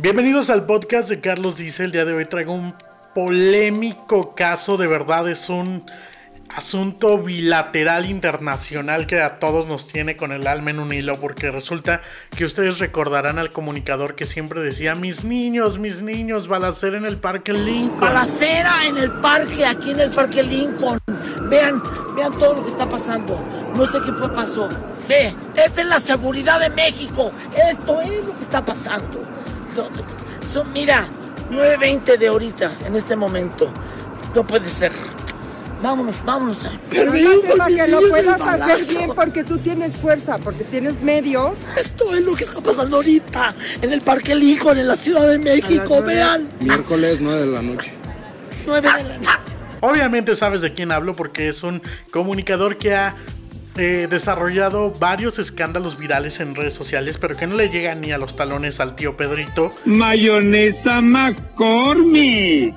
Bienvenidos al podcast de Carlos Dice. El día de hoy traigo un polémico caso, de verdad es un asunto bilateral internacional que a todos nos tiene con el alma en un hilo, porque resulta que ustedes recordarán al comunicador que siempre decía, mis niños, mis niños, balacera en el Parque Lincoln. Balacera en el parque, aquí en el Parque Lincoln. Vean, vean todo lo que está pasando. No sé qué fue pasó. Ve, esta es la seguridad de México. Esto es lo que está pasando. Son, mira, 9.20 de ahorita, en este momento. No puede ser. Vámonos, vámonos. Pero para que lo puedas hacer bien porque tú tienes fuerza, porque tienes medios. Esto es lo que está pasando ahorita en el Parque Lincoln, en la Ciudad de México. Vean. Miércoles 9 de la noche. 9 de la noche. Obviamente sabes de quién hablo porque es un comunicador que ha eh, desarrollado varios escándalos virales en redes sociales, pero que no le llegan ni a los talones al tío Pedrito. Mayonesa McCormick.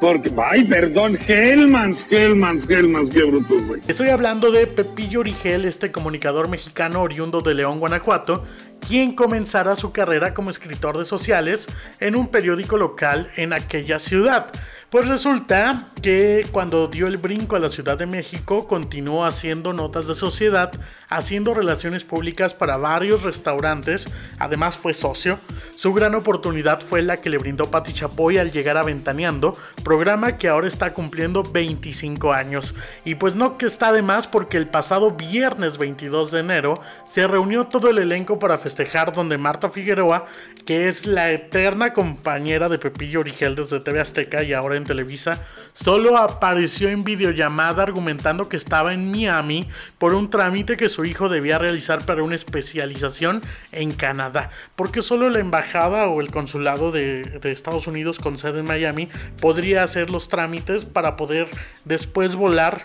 Porque, ay, perdón, Hellmans, Hellmans, Hellmans, qué bruto, güey. Estoy hablando de Pepillo Origel, este comunicador mexicano oriundo de León, Guanajuato, quien comenzara su carrera como escritor de sociales en un periódico local en aquella ciudad. Pues resulta que cuando dio el brinco a la Ciudad de México continuó haciendo notas de sociedad, haciendo relaciones públicas para varios restaurantes, además fue socio. Su gran oportunidad fue la que le brindó Pati Chapoy al llegar a Ventaneando, programa que ahora está cumpliendo 25 años. Y pues no que está de más porque el pasado viernes 22 de enero se reunió todo el elenco para festejar donde Marta Figueroa, que es la eterna compañera de Pepillo Origel desde TV Azteca y ahora en Televisa, solo apareció en videollamada argumentando que estaba en Miami por un trámite que su hijo debía realizar para una especialización en Canadá, porque solo la embajada o el consulado de, de Estados Unidos con sede en Miami podría hacer los trámites para poder después volar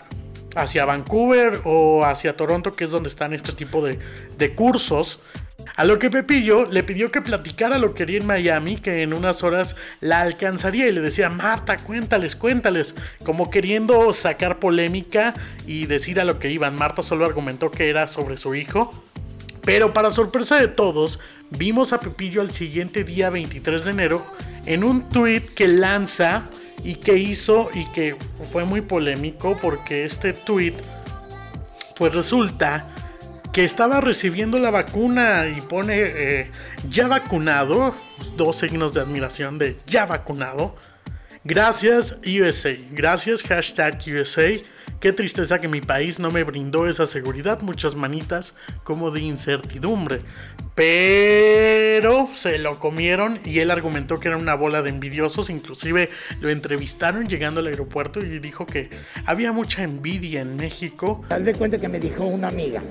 hacia Vancouver o hacia Toronto, que es donde están este tipo de, de cursos a lo que Pepillo le pidió que platicara lo que quería en Miami, que en unas horas la alcanzaría y le decía, Marta, cuéntales, cuéntales, como queriendo sacar polémica y decir a lo que iban. Marta solo argumentó que era sobre su hijo. Pero para sorpresa de todos, vimos a Pepillo al siguiente día 23 de enero en un tweet que lanza y que hizo y que fue muy polémico porque este tweet pues resulta que estaba recibiendo la vacuna y pone eh, ya vacunado, dos signos de admiración de ya vacunado. Gracias USA, gracias hashtag USA. Qué tristeza que mi país no me brindó esa seguridad, muchas manitas como de incertidumbre. Pero se lo comieron y él argumentó que era una bola de envidiosos. Inclusive lo entrevistaron llegando al aeropuerto y dijo que había mucha envidia en México. Haz de cuenta que me dijo una amiga.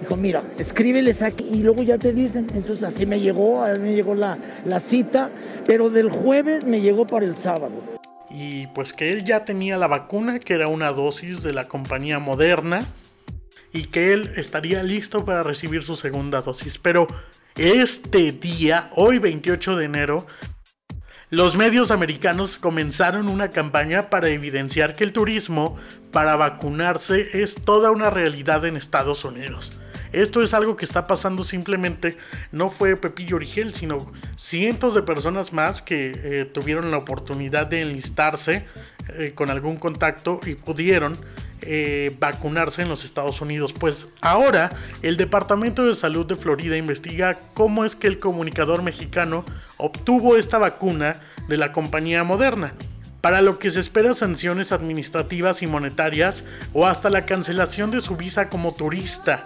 Dijo, mira, escríbeles aquí y luego ya te dicen. Entonces así me llegó, a mí me llegó la, la cita, pero del jueves me llegó para el sábado. Y pues que él ya tenía la vacuna, que era una dosis de la compañía Moderna y que él estaría listo para recibir su segunda dosis. Pero este día, hoy 28 de enero, los medios americanos comenzaron una campaña para evidenciar que el turismo para vacunarse es toda una realidad en Estados Unidos. Esto es algo que está pasando simplemente, no fue Pepillo Origel, sino cientos de personas más que eh, tuvieron la oportunidad de enlistarse eh, con algún contacto y pudieron eh, vacunarse en los Estados Unidos. Pues ahora el Departamento de Salud de Florida investiga cómo es que el comunicador mexicano obtuvo esta vacuna de la compañía Moderna para lo que se espera sanciones administrativas y monetarias o hasta la cancelación de su visa como turista.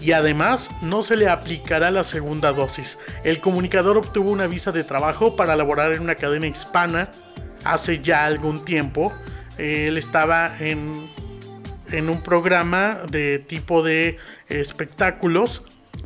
Y además no se le aplicará la segunda dosis. El comunicador obtuvo una visa de trabajo para laborar en una cadena hispana hace ya algún tiempo. Él estaba en en un programa de tipo de espectáculos,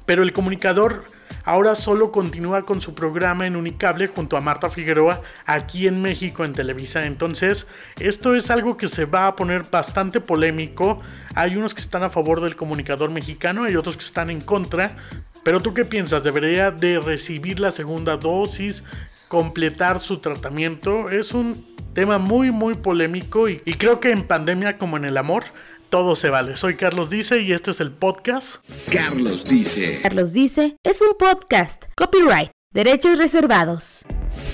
pero el comunicador ahora solo continúa con su programa en Unicable junto a Marta Figueroa aquí en México en Televisa. Entonces, esto es algo que se va a poner bastante polémico. Hay unos que están a favor del comunicador mexicano y otros que están en contra. Pero tú qué piensas? ¿Debería de recibir la segunda dosis? completar su tratamiento es un tema muy muy polémico y creo que en pandemia como en el amor todo se vale. Soy Carlos Dice y este es el podcast. Carlos Dice. Carlos Dice es un podcast. Copyright Derechos reservados.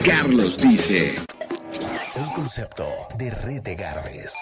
Carlos dice. Un concepto de Red de Gardes.